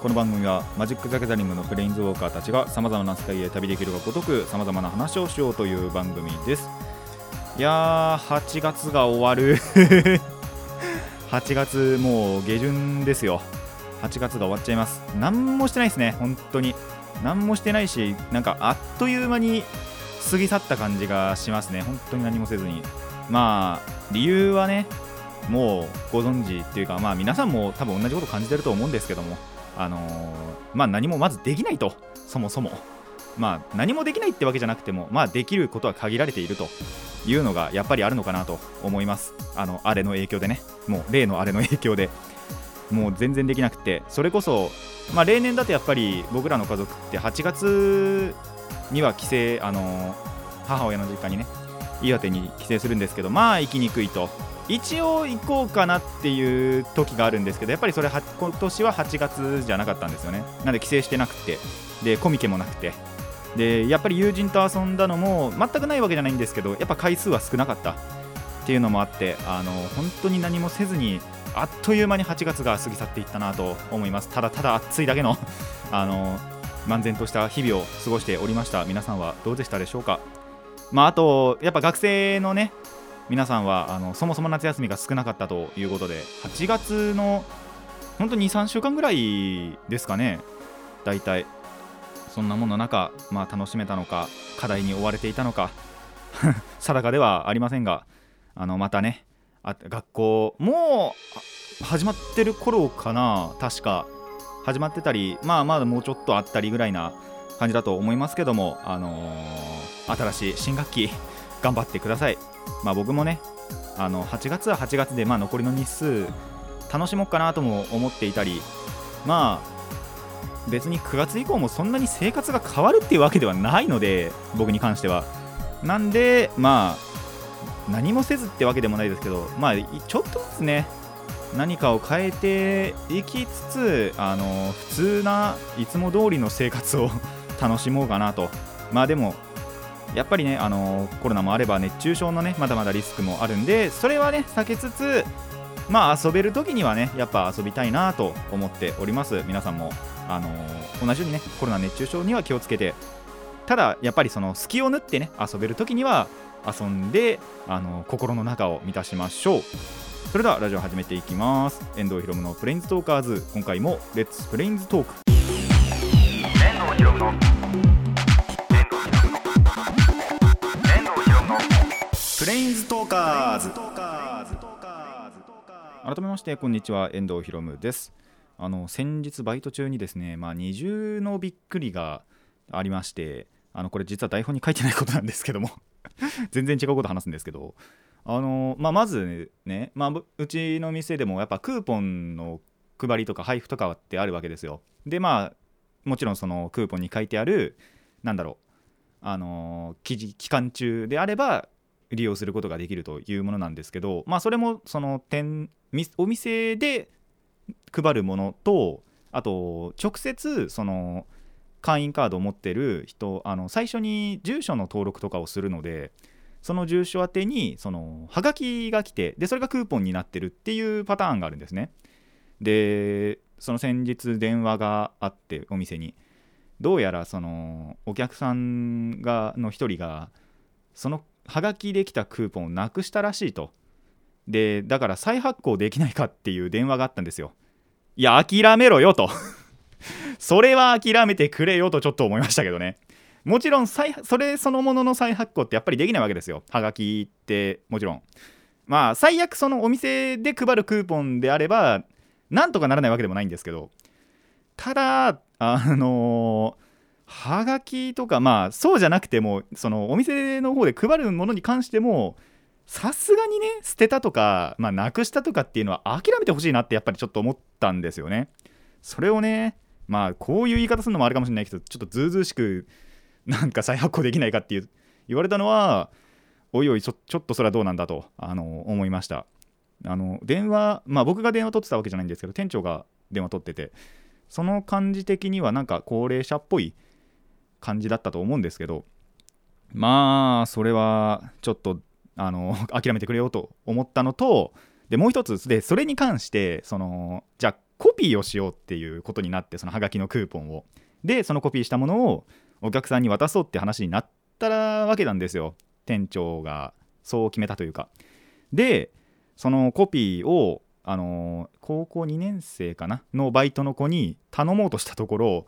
この番組はマジック・ザ・ギャザリングのプレインズウォーカーたちがさまざまな世界へ旅できるがごとくさまざまな話をしようという番組です。いやー8月が終わる。8月もう下旬ですよ。8月が終わっちゃいます。何もしてないですね本当に。何もしてないしなんかあっという間に過ぎ去った感じがしますね。本当に何もせずに。まあ理由はねもうご存知っていうかまあ皆さんも多分同じこと感じてると思うんですけども。あのーまあ何もまずできないとそもそも。まあ何もできないってわけじゃなくてもまあできることは限られているというのがやっぱりあるのかなと思います。あのあれの影響でね。もう例のあれの影響で。もう全然できなくて。それこそまあ例年だとやっぱり僕らの家族って8月には帰省あのー母親の実家にね岩手に帰省するんですけどまあ行きにくいと。一応行こうかなっていう時があるんですけどやっぱりそれは今年は8月じゃなかったんですよね。なんで帰省してなくて。でコミケもなくて。でやっぱり友人と遊んだのも全くないわけじゃないんですけどやっぱ回数は少なかった。っていうのもあってあの本当に何もせずにあっという間に8月が過ぎ去っていったなと思います。ただただ暑いだけのあの漫然とした日々を過ごしておりました皆さんはどうでしたでしょうか。まああとやっぱ学生のね皆さんはあのそもそも夏休みが少なかったということで8月の本当に23週間ぐらいですかね。大体そんなもんの中、まあ、楽しめたのか課題に追われていたのか 定かではありませんがあのまたねあ学校もう始まってる頃かな確か。始まってたりまあまだもうちょっとあったりぐらいな感じだと思いますけどもあのー新しい新学期頑張ってください。まあ僕もねあの8月は8月で、まあ、残りの日数楽しもうかなとも思っていたりまあ別に9月以降もそんなに生活が変わるっていうわけではないので僕に関しては。なんでまあ何もせずってわけでもないですけどまあちょっとずつね何かを変えていきつつあの普通ないつも通りの生活を 楽しもうかなと。まあでもやっぱりね、あのコロナもあれば熱中症のねまだまだリスクもあるんでそれはね避けつつまあ遊べる時にはねやっぱ遊びたいなと思っております。皆さんも、あの同じようにねコロナ熱中症には気をつけてただやっぱりその隙を縫ってね遊べる時には遊んで、あの心の中を満たしましょう。それではラジオ始めていきます。遠藤ひろむのプレインズトーカーズ。今回もレッツプレインズトーク。遠藤ひろむのレインズトーカー。ズ改めましてこんにちは。遠藤ひろむです。あの先日バイト中にですねまあ二重のびっくりがありましてあのこれ実は台本に書いてないことなんですけども 全然違うこと話すんですけどあの、まあ、まずね、まあ、うちの店でもやっぱクーポンの配りとか配布とかってあるわけですよ。でまあもちろんそのクーポンに書いてあるなんだろうあの期期間中であれば利用することができるというものなんですけど、まあ、それもその店お店で配るものとあと直接その会員カードを持ってる人あの最初に住所の登録とかをするのでその住所宛てにそのはがきが来てでそれがクーポンになってるっていうパターンがあるんですね。でその先日電話があってお店に。どうやらそのお客さんがの一人がそのはがきできたクーポンをなくしたらしいと。でだから再発行できないかっていう電話があったんですよ。いや諦めろよと。それは諦めてくれよとちょっと思いましたけどね。もちろん再それそのものの再発行ってやっぱりできないわけですよ。はがきってもちろん。まあ最悪そのお店で配るクーポンであればなんとかならないわけでもないんですけど。ただあのはがきとかまあそうじゃなくてもそのお店の方で配るものに関してもさすがにね捨てたとか、まあ、なくしたとかっていうのは諦めてほしいなってやっぱりちょっと思ったんですよね。それをねまあこういう言い方するのもあるかもしれないけどちょっとずうずうしくなんか再発行できないかっていう言われたのはおいおいちょちょっとそれはどうなんだとあの思いました。あの電話まあ僕が電話取ってたわけじゃないんですけど店長が電話取っててその感じ的にはなんか高齢者っぽい感じだったと思うんですけどまあそれはちょっとあの 諦めてくれよと思ったのとでもう一つでそれに関してそのじゃあコピーをしようっていうことになってそのハガキのクーポンを。でそのコピーしたものをお客さんに渡そうって話になったわけなんですよ。店長がそう決めたというか。でそのコピーをあの高校2年生かな？のバイトの子に頼もうとしたところ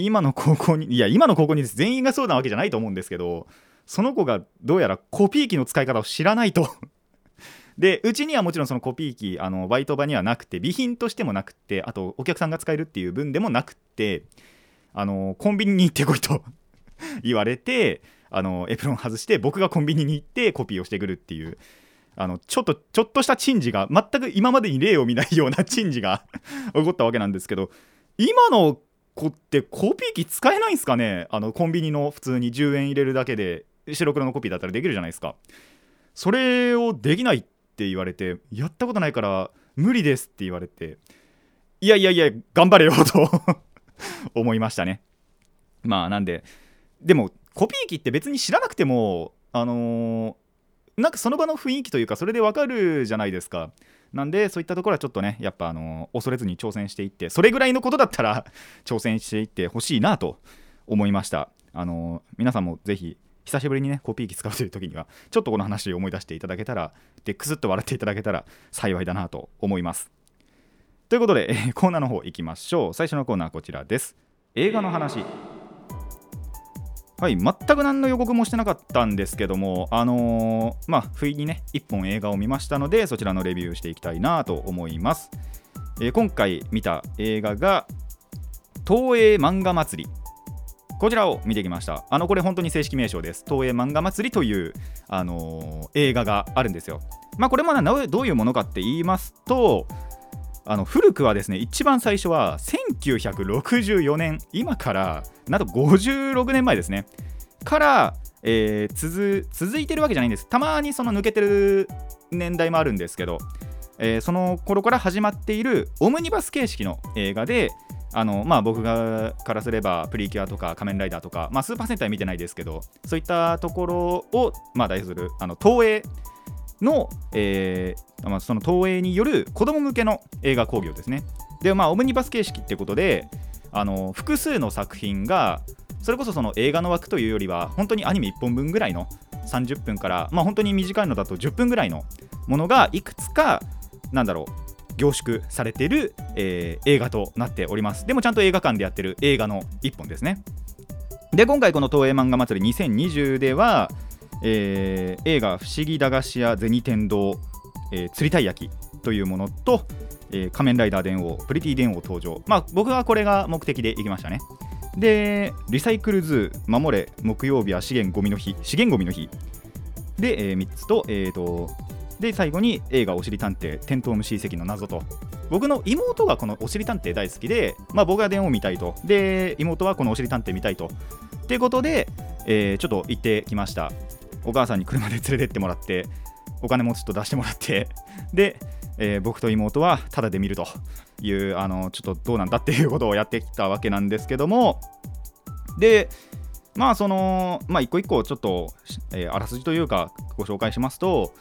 今の高校にいや今の高校に全員がそうなわけじゃないと思うんですけどその子がどうやらコピー機の使い方を知らないと。でうちにはもちろんそのコピー機あのバイト場にはなくて備品としてもなくてあとお客さんが使えるっていう分でもなくてあのコンビニに行ってこいと 言われてあのエプロン外して僕がコンビニに行ってコピーをしてくるっていうあのちょっとちょっとした珍事が全く今までに例を見ないような珍事が 起こったわけなんですけど今の子ってコピー機使えないんですかね？あのコンビニの普通に10円入れるだけで白黒のコピーだったらできるじゃないですか。それをできないって言われてやったことないから無理ですって言われていやいやいや頑張れよ と思いましたね。まあなんででもコピー機って別に知らなくてもあのーなんかその場の雰囲気というかそれでわかるじゃないですか。なんでそういったところはちょっとねやっぱあの恐れずに挑戦していってそれぐらいのことだったら挑戦していってほしいなと思いました。あの皆さんもぜひ久しぶりにねコピー機使うという時にはちょっとこの話を思い出していただけたらでクスッと笑っていただけたら幸いだなと思います。ということで、えーコーナーの方行きましょう。最初のコーナーはこちらです。映画の話。はい、全く何の予告もしてなかったんですけども、あのーまあ、不意にね、1本映画を見ましたので、そちらのレビューしていきたいなと思います。えー今回見た映画が、東映漫画祭り。こちらを見てきました。あの、これ本当に正式名称です。東映漫画祭りという、あのー映画があるんですよ。まあ、これもどういうものかって言いますと、あの古くはですね一番最初は1964年今からなんと56年前ですね。から、えー続いてるわけじゃないんです。たまにその抜けてる年代もあるんですけど、えーその頃から始まっているオムニバス形式の映画であのまあ僕がからすればプリキュアとか仮面ライダーとか、まあ、スーパー戦隊見てないですけどそういったところを、まあ、代表するあの東映の、えー、その東映による子供向けの映画興行ですね。で、まあ、オムニバス形式ってことで、あの複数の作品が、それこそその映画の枠というよりは、本当にアニメ1本分ぐらいの30分から、まあ、本当に短いのだと10分ぐらいのものがいくつか、なんだろう、凝縮されている、えー映画となっております。でもちゃんと映画館でやってる映画の1本ですね。で、今回この東映漫画祭り2020では、えー映画「不思議駄菓子屋銭天堂、えー釣りたい焼き」というものと、えー仮面ライダー電王プリティ電王登場。まあ僕はこれが目的で行きましたね。でリサイクルズ守れ木曜日は資源ゴミの日資源ゴミの日。で、え3つと,、えーとで最後に映画「おしり探偵テントウムシ遺跡の謎」と。僕の妹がこのおしり探偵大好きで、まあ、僕は電王見たいと。で妹はこのおしり探偵見たいと。っていうことで、えーちょっと行ってきました。お母さんに車で連れてってもらってお金もちょっと出してもらって で、えー僕と妹はタダで見るというあのちょっとどうなんだっていうことをやってきたわけなんですけどもでまあそのまあ一個一個ちょっと、えーあらすじというかご紹介しますと、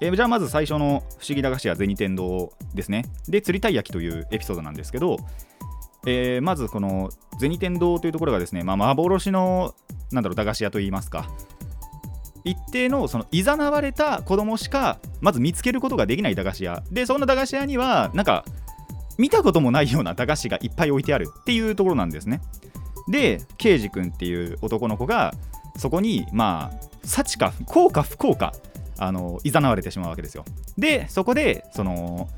えーじゃあまず最初の「不思議駄菓子屋銭天堂」ですね。で釣りたい焼きというエピソードなんですけど、えーまずこの銭天堂というところがですね、まあ、幻のなんだろう駄菓子屋といいますか一定のそのいざなわれた子供しかまず見つけることができない駄菓子屋。でそんな駄菓子屋にはなんか見たこともないような駄菓子がいっぱい置いてあるっていうところなんですね。でケイジ君っていう男の子がそこにまあ幸か不幸か不幸かあのいざなわれてしまうわけですよ。でそこでその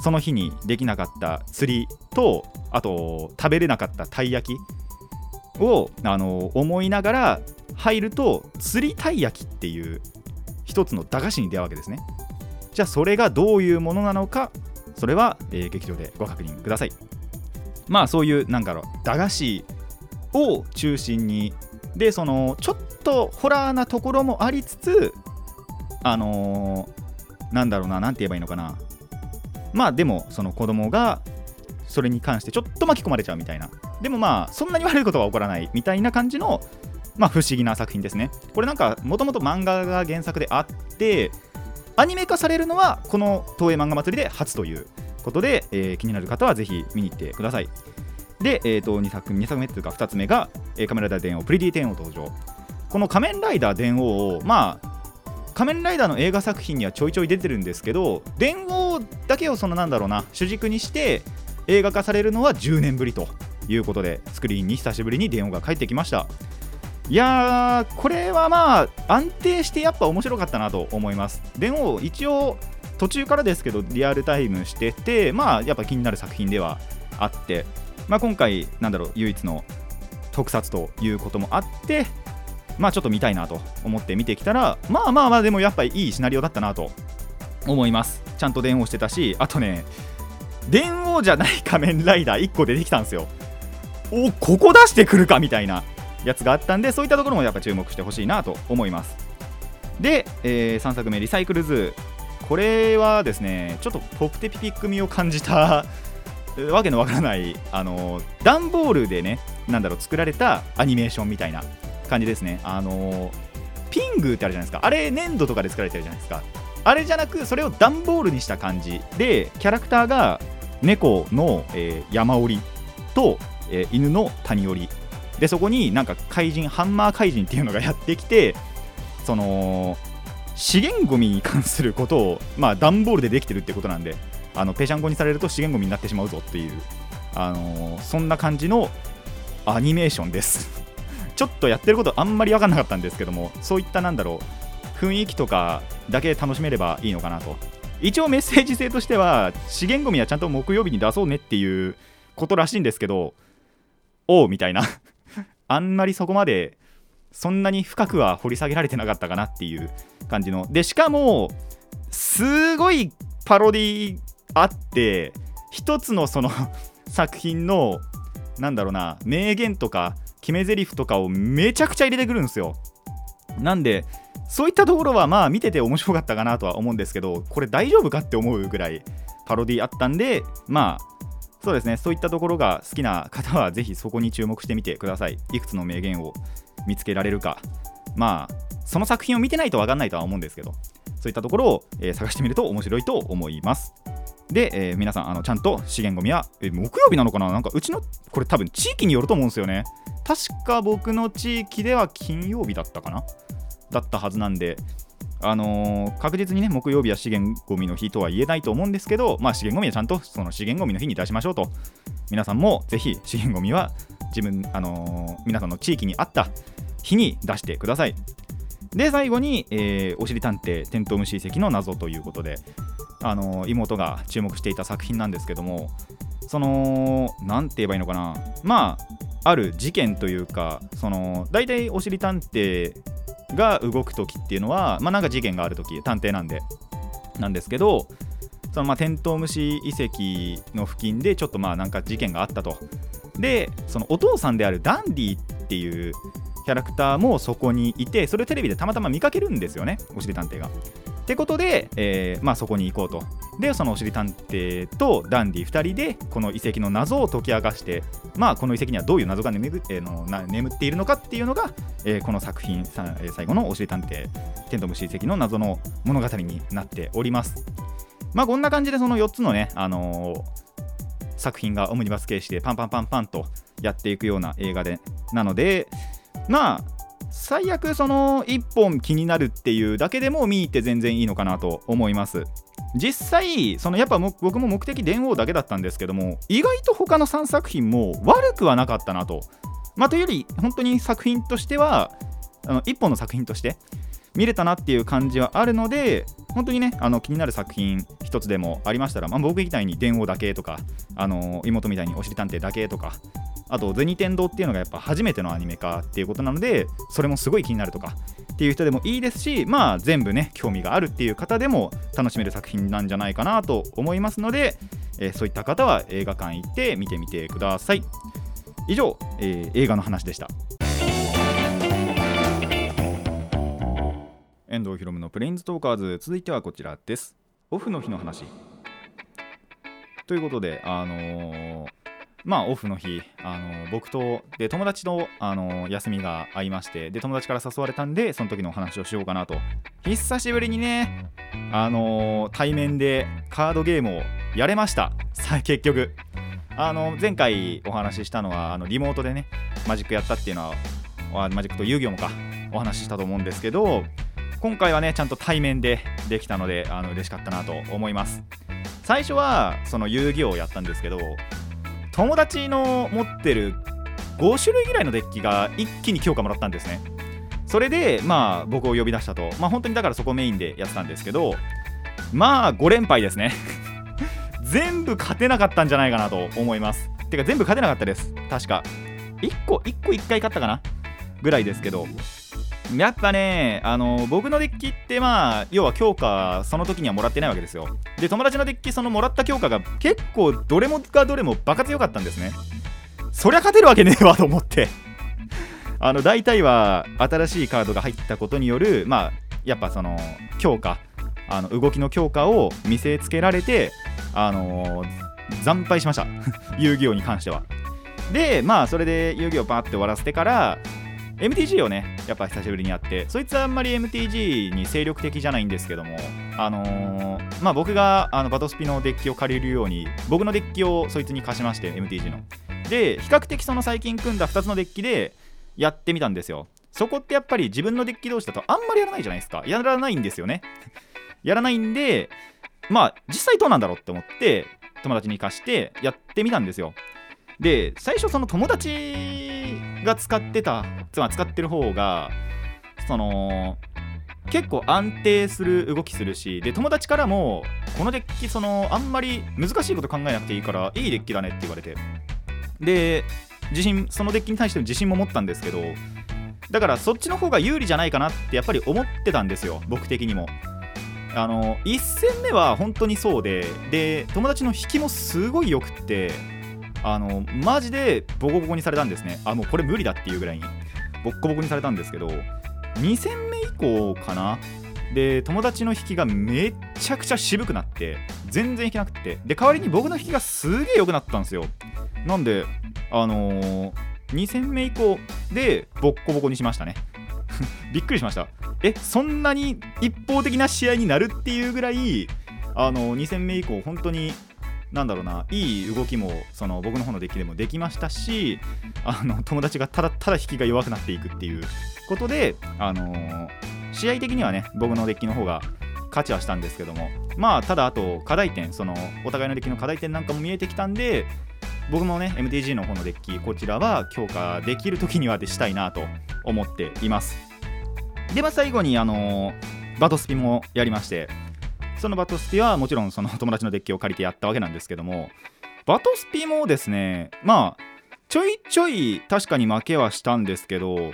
その日にできなかった釣りとあと食べれなかったたい焼きをあの思いながら入ると釣りたい焼きっていう一つの駄菓子に出会うわけですね。じゃあそれがどういうものなのかそれは、えー劇場でご確認ください。まあそういうなんだろう駄菓子を中心にでそのちょっとホラーなところもありつつあのーなんだろうななんて言えばいいのかな。まあでもその子供がそれに関してちょっと巻き込まれちゃうみたいな。でもまあそんなに悪いことは起こらないみたいな感じのまあ不思議な作品ですね。これなんかもともと漫画が原作であってアニメ化されるのはこの東映漫画祭りで初ということで、えー気になる方はぜひ見に行ってください。で、えー、と2作 ,2 作目というか2つ目が、えー仮面ライダー電王プリティ天王登場。この仮面ライダー電王をまあ仮面ライダーの映画作品にはちょいちょい出てるんですけど電王だけをそのなんだろうな主軸にして映画化されるのは10年ぶりということでスクリーンに久しぶりに電王が帰ってきました。いやーこれはまあ安定してやっぱ面白かったなと思います。電王一応途中からですけどリアルタイムしててまあやっぱ気になる作品ではあって、まあ、今回なんだろう唯一の特撮ということもあってまあちょっと見たいなと思って見てきたらまあまあまあでもやっぱりいいシナリオだったなと思います。ちゃんと電王してたしあとね電王じゃない仮面ライダー1個出てきたんですよ。おここ出してくるかみたいな。やつがあったんでそういったところもやっぱ注目してほしいなと思います。で、え3作目リサイクルズ。これはですねちょっとポプテピピック味を感じた わけのわからないあの段ボールでねなんだろう作られたアニメーションみたいな感じですね。あのピングってあるじゃないですか。あれ粘土とかで作られてるじゃないですか。あれじゃなくそれを段ボールにした感じでキャラクターが猫の、えー山折りと、えー犬の谷折りでそこになんか怪人ハンマー怪人っていうのがやってきてその資源ゴミに関することをまあ段ボールでできてるってことなんであのペシャンコにされると資源ゴミになってしまうぞっていうあのーそんな感じのアニメーションです。ちょっとやってることあんまり分かんなかったんですけどもそういったなんだろう雰囲気とかだけ楽しめればいいのかなと。一応メッセージ性としては資源ゴミはちゃんと木曜日に出そうねっていうことらしいんですけどおうみたいな。あんまりそこまでそんなに深くは掘り下げられてなかったかなっていう感じの。でしかもすごいパロディあって一つのその作品のなんだろうな名言とか決め台詞とかをめちゃくちゃ入れてくるんですよ。なんでそういったところはまあ見てて面白かったかなとは思うんですけどこれ大丈夫かって思うぐらいパロディあったんでまあそうですね。そういったところが好きな方はぜひそこに注目してみてください。いくつの名言を見つけられるか。まあその作品を見てないと分かんないとは思うんですけど。そういったところを、えー探してみると面白いと思います。で、えー皆さんあのちゃんと資源ゴミは、えー木曜日なのかな？なんかうちのこれ多分地域によると思うんですよね。確か僕の地域では金曜日だったかな？だったはずなんであのー確実にね木曜日は資源ゴミの日とは言えないと思うんですけどまあ資源ゴミはちゃんとその資源ゴミの日に出しましょうと。皆さんもぜひ資源ゴミは自分あのー皆さんの地域に合った日に出してください。で最後に、えーおしり探偵テントウムシ遺跡の謎ということで、あのー妹が注目していた作品なんですけどもそのなんて言えばいいのかな。まあある事件というかその大体おしり探偵が動く時っていうのはまあなんか事件がある時探偵なんでなんですけどそのまあテントウムシ遺跡の付近でちょっとまあなんか事件があったとでそのお父さんであるダンディっていうキャラクターもそこにいてそれをテレビでたまたま見かけるんですよねおしり探偵が。ってことで、えーまあ、そこに行こうと。でそのおしり探偵とダンディ2人でこの遺跡の謎を解き明かして、まあ、この遺跡にはどういう謎が眠,、えーのな眠っているのかっていうのが、えーこの作品さ、えー最後のおしり探偵テントムシ遺跡の謎の物語になっております。まあこんな感じでその4つのね、あのー作品がオムニバス形式でパンパンパンパンとやっていくような映画でなのでまあ最悪その1本気になるっていうだけでも見に行って全然いいのかなと思います。実際そのやっぱ僕も目的電王だけだったんですけども意外と他の3作品も悪くはなかったなと。まあというより本当に作品としてはあの1本の作品として見れたなっていう感じはあるので本当にねあの気になる作品一つでもありましたら、まあ、僕みたいに電王だけとかあの妹みたいにおしり探偵だけとかあと、銭天堂っていうのがやっぱ初めてのアニメ化っていうことなので、それもすごい気になるとかっていう人でもいいですし、まあ、全部ね、興味があるっていう方でも楽しめる作品なんじゃないかなと思いますので、えー、そういった方は映画館行って見てみてください。以上、えー、映画の話でした。遠藤博文のプレインズトーカーズ続いてはこちらですオフの日の話ということであのー、まあオフの日、あの僕とで友達と、あの休みが合いましてで友達から誘われたんでその時のお話をしようかなと。久しぶりにねあの対面でカードゲームをやれました。さ結局。あの前回お話ししたのはあのリモートでねマジックやったっていうのはマジックと遊戯王もかお話ししたと思うんですけど今回はねちゃんと対面でできたのであの嬉しかったなと思います。最初はその遊戯王をやったんですけど友達の持ってる5種類ぐらいのデッキが一気に強化もらったんですね。それでまあ僕を呼び出したと。まあ本当にだからそこメインでやってたんですけどまあ5連敗ですね。全部勝てなかったんじゃないかなと思います。てか全部勝てなかったです。確か。1個1個1回勝ったかなぐらいですけど。やっぱねあの僕のデッキってまあ要は強化その時にはもらってないわけですよ。で友達のデッキそのもらった強化が結構どれもがどれもバカ強かったんですね。そりゃ勝てるわけねえわと思って。あの大体は新しいカードが入ったことによるまあやっぱその強化あの動きの強化を見せつけられてあの惨敗しました。遊戯王に関しては。でまあそれで遊戯王パーって終わらせてから MTG をねやっぱ久しぶりにやってそいつはあんまり MTG に精力的じゃないんですけどもあのーまあ僕があのバトスピのデッキを借りるように僕のデッキをそいつに貸しまして MTG の。で比較的その最近組んだ2つのデッキでやってみたんですよ。そこってやっぱり自分のデッキ同士だとあんまりやらないじゃないですか。やらないんですよね。やらないんでまあ実際どうなんだろうって思って友達に貸してやってみたんですよ。で最初その友達が使ってたつまり使ってる方がその結構安定する動きするしで友達からもこのデッキそのあんまり難しいこと考えなくていいからいいデッキだねって言われて。で自信そのデッキに対しての自信も持ったんですけどだからそっちの方が有利じゃないかなってやっぱり思ってたんですよ僕的にも。あの1戦目は本当にそうでで友達の引きもすごいよくってあのマジでボコボコにされたんですね。あもうこれ無理だっていうぐらいに。ボッコボコにされたんですけど2戦目以降かな？で友達の引きがめっちゃくちゃ渋くなって全然引けなくて。で代わりに僕の引きがすげえ良くなったんですよ。なんであのー、2戦目以降でボッコボコにしましたね。びっくりしました。えそんなに一方的な試合になるっていうぐらいあの2戦目以降本当になんだろうないい動きもその僕の方のデッキでもできましたしあの友達がただただ引きが弱くなっていくっていうことで、あのー試合的にはね僕のデッキの方が勝ちはしたんですけどもまあただあと課題点そのお互いのデッキの課題点なんかも見えてきたんで僕もね MTG の方のデッキこちらは強化できる時にはでしたいなと思っています。でまあ最後にあのーバトスピもやりましてそのバトスピはもちろんその友達のデッキを借りてやったわけなんですけどもバトスピもですねまあちょいちょい確かに負けはしたんですけど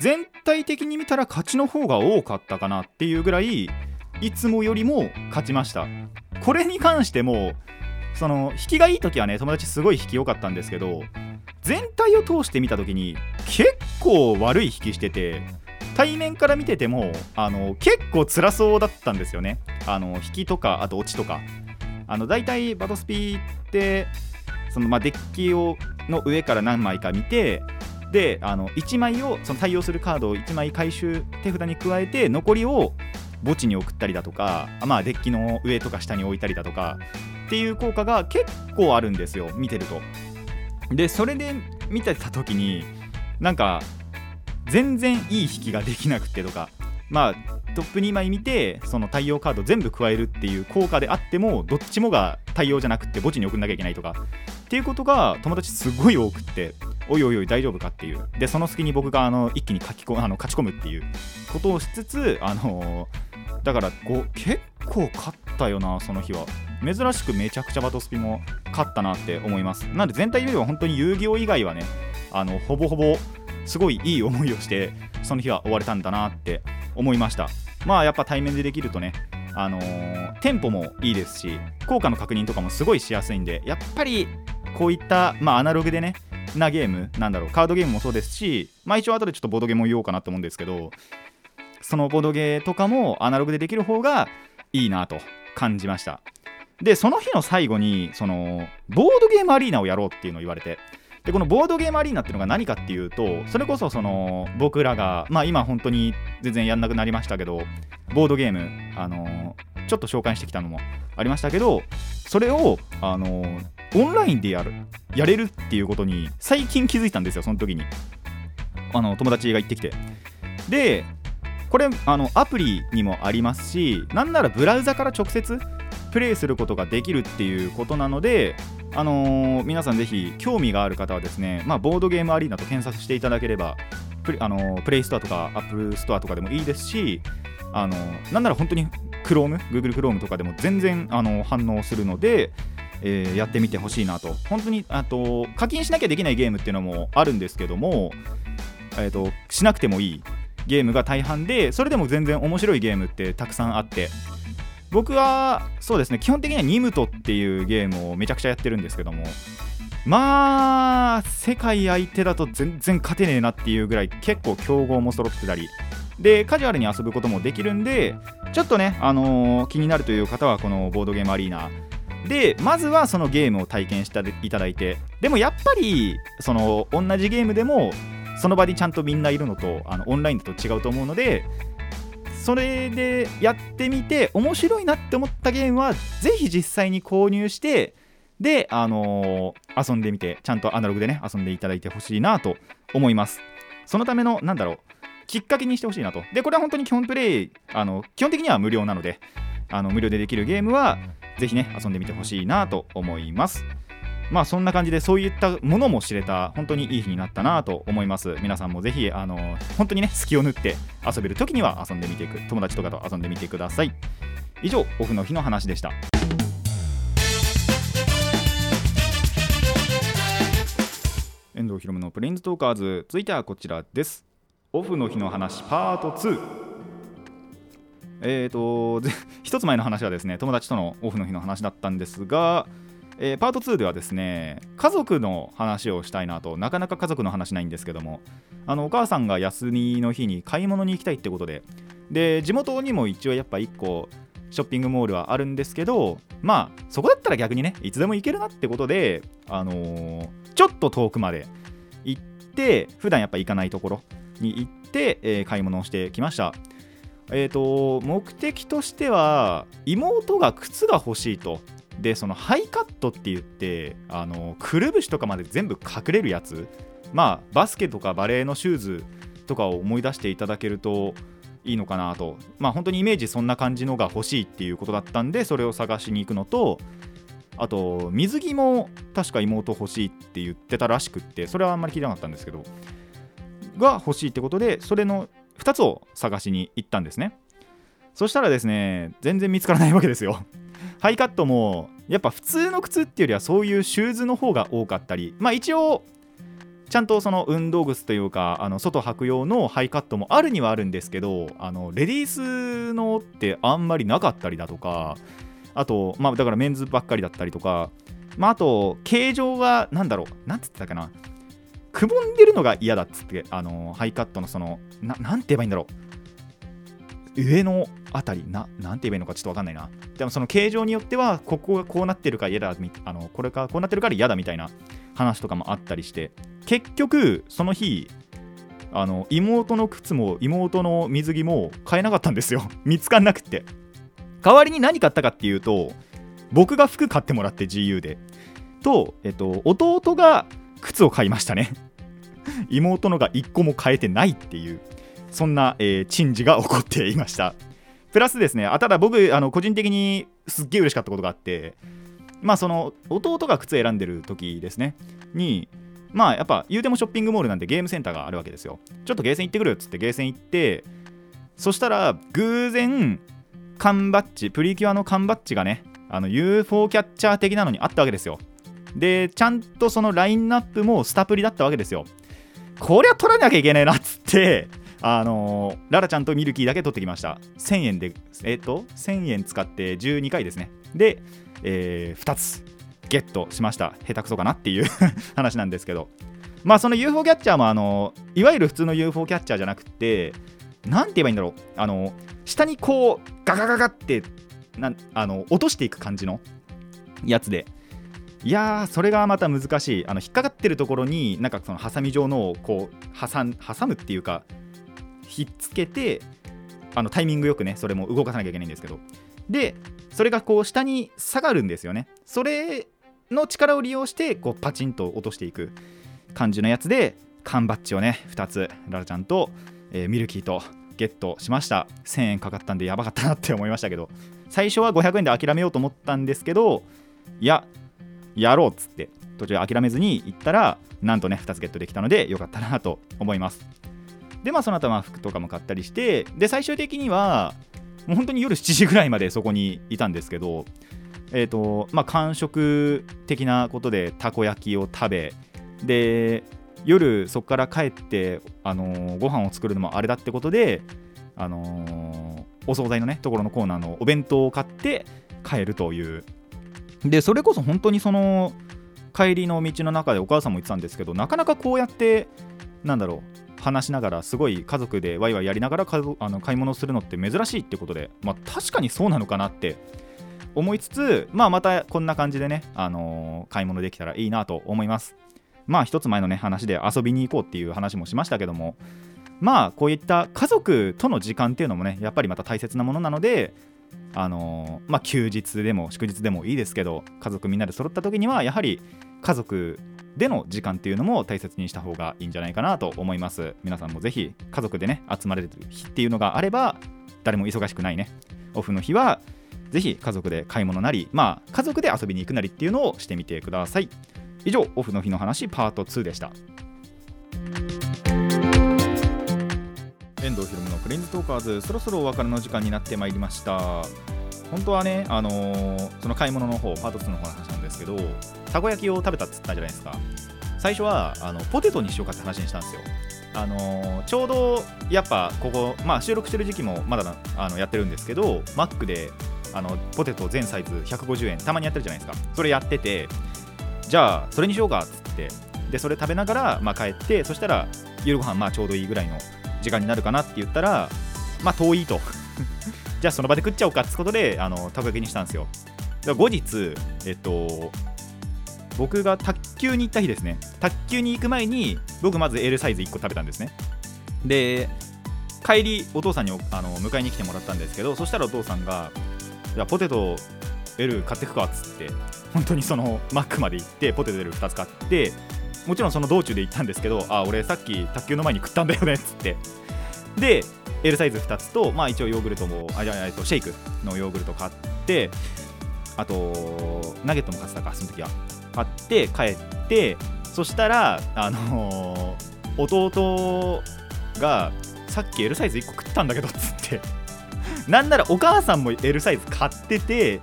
全体的に見たら勝ちの方が多かったかなっていうぐらいいつもよりも勝ちました。これに関してもその引きがいい時はね友達すごい引き良かったんですけど全体を通して見た時に結構悪い引きしてて対面から見ててもあの結構辛そうだったんですよね。あの引きとかあと落ちとか。あの大体バトスピってそのまあデッキをの上から何枚か見てであの1枚をその対応するカードを1枚回収手札に加えて残りを墓地に送ったりだとかまあデッキの上とか下に置いたりだとかっていう効果が結構あるんですよ見てると。でそれで見てた時になんか全然いい引きができなくてとかまあトップ2枚見てその対応カード全部加えるっていう効果であってもどっちもが対応じゃなくて墓地に送んなきゃいけないとかっていうことが友達すごい多くっておいおいおい大丈夫かっていう。でその隙に僕があの一気に書きこあの勝ち込むっていうことをしつつあのだから結構勝ったよなその日は。珍しくめちゃくちゃバトスピも勝ったなって思います。なんで全体よりは本当に遊戯王以外はねあのほぼほぼすごいいい思いをしてその日は終われたんだなって思いました。まあやっぱ対面でできるとねあのーテンポもいいですし効果の確認とかもすごいしやすいんでやっぱりこういった、まあ、アナログでねなゲームなんだろうカードゲームもそうですしまあ一応後でちょっとボードゲームも言おうかなと思うんですけどそのボードゲーとかもアナログでできる方がいいなと感じました。でその日の最後にそのボードゲームアリーナをやろうっていうのを言われてでこのボードゲームアリーナっていうのが何かっていうとそれこそその僕らがまあ今本当に全然やんなくなりましたけどボードゲームあのちょっと紹介してきたのもありましたけどそれをあのオンラインでやるやれるっていうことに最近気づいたんですよその時に。あの友達が行ってきて。でこれあのアプリにもありますしなんならブラウザから直接プレイすることができるっていうことなのであのー皆さんぜひ興味がある方はですね、まあ、ボードゲームアリーナと検索していただければプレ,、あのープレイストアとかアップルストアとかでもいいですし、あのーなんなら本当に Chrome、Google Chrome とかでも全然、あの反応するので、えーやってみてほしいなと。本当にあと課金しなきゃできないゲームっていうのもあるんですけども、えー、としなくてもいいゲームが大半でそれでも全然面白いゲームってたくさんあって僕はそうですね基本的にはニムトっていうゲームをめちゃくちゃやってるんですけどもまあ世界相手だと全然勝てねえなっていうぐらい結構強豪も揃ってたりでカジュアルに遊ぶこともできるんでちょっとね、あのー気になるという方はこのボードゲームアリーナ。でまずはそのゲームを体験していただいてでもやっぱりその同じゲームでもその場にちゃんとみんないるのとあのオンラインだと違うと思うのでそれでやってみて面白いなって思ったゲームはぜひ実際に購入してで、あのー遊んでみてちゃんとアナログでね遊んでいただいてほしいなと思います。そのためのなんだろうきっかけにしてほしいなと。でこれは本当に基本プレイあの基本的には無料なのであの無料でできるゲームはぜひね遊んでみてほしいなと思います。まあそんな感じでそういったものも知れた本当にいい日になったなと思います。皆さんもぜひあの本当にね隙を縫って遊べる時には遊んでみていく友達とかと遊んでみてください。以上オフの日の話でした。遠藤ひろむのプレインズトーカーズ続いてはこちらです。オフの日の話パート2えーとぜ 一つ前の話はですね友達とのオフの日の話だったんですが、えーパート2ではですね家族の話をしたいなとなかなか家族の話ないんですけどもあのお母さんが休みの日に買い物に行きたいってことでで地元にも一応やっぱ1個ショッピングモールはあるんですけどまあそこだったら逆にねいつでも行けるなってことであのーちょっと遠くまで行って普段やっぱ行かないところに行って、えー買い物をしてきました。えー、と目的としては妹が靴が欲しいとでそのハイカットって言ってあのくるぶしとかまで全部隠れるやつ。まあバスケとかバレーのシューズとかを思い出していただけるといいのかなと。まあ本当にイメージそんな感じのが欲しいっていうことだったんでそれを探しに行くのとあと水着も確か妹欲しいって言ってたらしくってそれはあんまり聞いてなかったんですけどが欲しいってことでそれの2つを探しに行ったんですね。そしたらですね全然見つからないわけですよ。ハイカットもやっぱ普通の靴っていうよりはそういうシューズの方が多かったりまあ一応ちゃんとその運動靴というかあの外履く用のハイカットもあるにはあるんですけどあのレディースのってあんまりなかったりだとかあとまあだからメンズばっかりだったりとかまああと形状がなんだろうなんつってたかなくぼんでるのが嫌だっつってあのハイカットのそのななんて言えばいいんだろう上のあたりななんて言えばいいのかちょっとわかんないな。でもその形状によってはここがこうなってるから嫌だあのこれがこうなってるから嫌だみたいな話とかもあったりして。結局その日あの妹の靴も妹の水着も買えなかったんですよ。見つかんなくって。代わりに何買ったかっていうと僕が服買ってもらって GU で。と、えっと、弟が靴を買いましたね。妹のが1個も買えてないっていうそんな、えー珍事が起こっていました。プラスですねあただ僕あの個人的にすっげえ嬉しかったことがあってまあその弟が靴選んでる時ですねにまあやっぱ言うてもショッピングモールなんでゲームセンターがあるわけですよ。ちょっとゲーセン行ってくるっつってゲーセン行ってそしたら偶然缶バッジプリキュアの缶バッジがねあの UFO キャッチャー的なのにあったわけですよ。でちゃんとそのラインナップもスタプリだったわけですよ。こりゃ取らなきゃいけねえなっつってあのララちゃんとミルキーだけ取ってきました。1000円でえっ、と1000円使って12回ですね。で、え2つゲットしました。下手くそかなっていう 話なんですけど。まあその UFO キャッチャーもあのいわゆる普通の UFO キャッチャーじゃなくてなんて言えばいいんだろう。あの下にこうガガガガってなあの落としていく感じのやつで。いやーそれがまた難しい。あの引っかかってるところになんかそのハサミ状のをこう挟むっていうかひっつけてあのタイミングよくねそれも動かさなきゃいけないんですけど。でそれがこう下に下がるんですよね。それの力を利用してこうパチンと落としていく感じのやつで缶バッジをね2つララちゃんと、えーミルキーとゲットしました。1000円かかったんでやばかったなって思いましたけど。最初は500円で諦めようと思ったんですけどいややろうっつって途中諦めずに行ったらなんとね2つゲットできたのでよかったなと思います。でまあその後は服とかも買ったりしてで最終的にはもう本当に夜7時ぐらいまでそこにいたんですけどえっ、とまあ間食的なことでたこ焼きを食べで夜そこから帰って、あのーご飯を作るのもあれだってことで、あのーお惣菜のねところのコーナーのお弁当を買って帰るという。でそれこそ本当にその帰りの道の中でお母さんも言ってたんですけどなかなかこうやってなんだろう話しながらすごい家族でワイワイやりながらあの買い物するのって珍しいってことで、まあ、確かにそうなのかなって思いつつ、まあ、またこんな感じでね、あのー買い物できたらいいなと思います。まあ一つ前のね話で遊びに行こうっていう話もしましたけどもまあこういった家族との時間っていうのもねやっぱりまた大切なものなのであのーまあ休日でも祝日でもいいですけど家族みんなで揃った時にはやはり家族での時間っていうのも大切にした方がいいんじゃないかなと思います。皆さんもぜひ家族でね集まれる日っていうのがあれば誰も忙しくないね。オフの日はぜひ家族で買い物なりまあ家族で遊びに行くなりっていうのをしてみてください。以上オフの日の話パート2でした。遠藤ひろむのプレインズトーカーズそろそろお別れの時間になってまいりました。本当はね、あのーその買い物の方パート2の方の話なんですけどたこ焼きを食べたっつったじゃないですか。最初はあのポテトにしようかって話にしたんですよ。あのーちょうどやっぱここ、まあ、収録してる時期もまだあのやってるんですけどマックであのポテト全サイズ150円たまにやってるじゃないですか。それやっててじゃあそれにしようかっつってでそれ食べながら、まあ、帰ってそしたら夜ご飯まあちょうどいいぐらいの時間になるかなって言ったらまあ遠いと。じゃあその場で食っちゃおうかってことであのたこ焼きにしたんですよ。後日えっと僕が卓球に行った日ですね。卓球に行く前に僕まず L サイズ1個食べたんですね。で帰りお父さんにあの迎えに来てもらったんですけどそしたらお父さんが「じゃポテト L 買ってくか」っつって本当にそのマックまで行ってポテト L2 つ買ってもちろんその道中で行ったんですけどあ俺さっき卓球の前に食ったんだよねっつって。で L サイズ2つと、まあ、一応ヨーグルトもあじゃあシェイクのヨーグルト買ってあとナゲットも買ってたかその時は。買って帰ってそしたらあのー弟がさっき L サイズ1個食ったんだけどっつって。なんならお母さんも L サイズ買ってて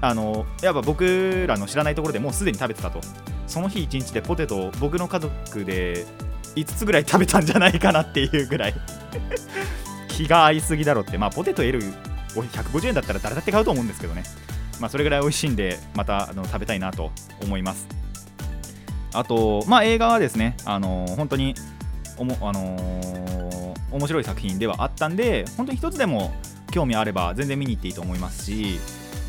あのやっぱ僕らの知らないところでもうすでに食べてたと。その日1日でポテト僕の家族で5つぐらい食べたんじゃないかなっていうぐらい。気が合いすぎだろって。まあポテト L 150円だったら誰だって買うと思うんですけどね。まあそれぐらい美味しいんでまたあの食べたいなと思います。あとまあ映画はですねあの本当におもあのー面白い作品ではあったんで本当に一つでも興味あれば全然見に行っていいと思いますし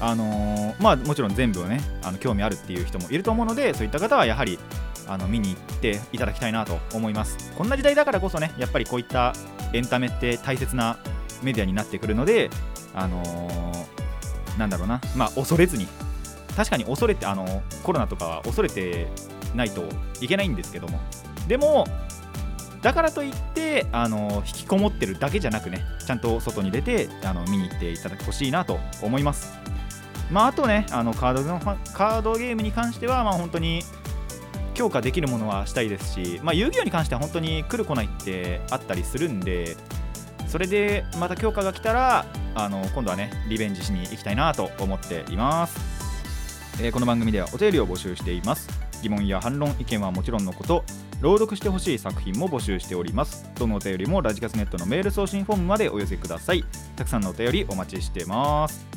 あのーまあもちろん全部をねあの興味あるっていう人もいると思うのでそういった方はやはりあの見に行っていただきたいなと思います。こんな時代だからこそねやっぱりこういったエンタメって大切なメディアになってくるのであのーなんだろうな。まあ恐れずに。確かに恐れてあのコロナとかは恐れてないといけないんですけども。でもだからといってあの引きこもってるだけじゃなくねちゃんと外に出てあの見に行っていただきほしいなと思います。まああとねあのカードのカードゲームに関してはまあ本当に強化できるものはしたいですし、まあ、遊戯王に関しては本当に来る来ないってあったりするんでそれでまた強化が来たらあの今度はねリベンジしに行きたいなと思っています、えーこの番組ではお便りを募集しています。疑問や反論意見はもちろんのこと朗読してほしい作品も募集しております。どのお便りもラジカスネットのメール送信フォームまでお寄せください。たくさんのお便りお待ちしてます。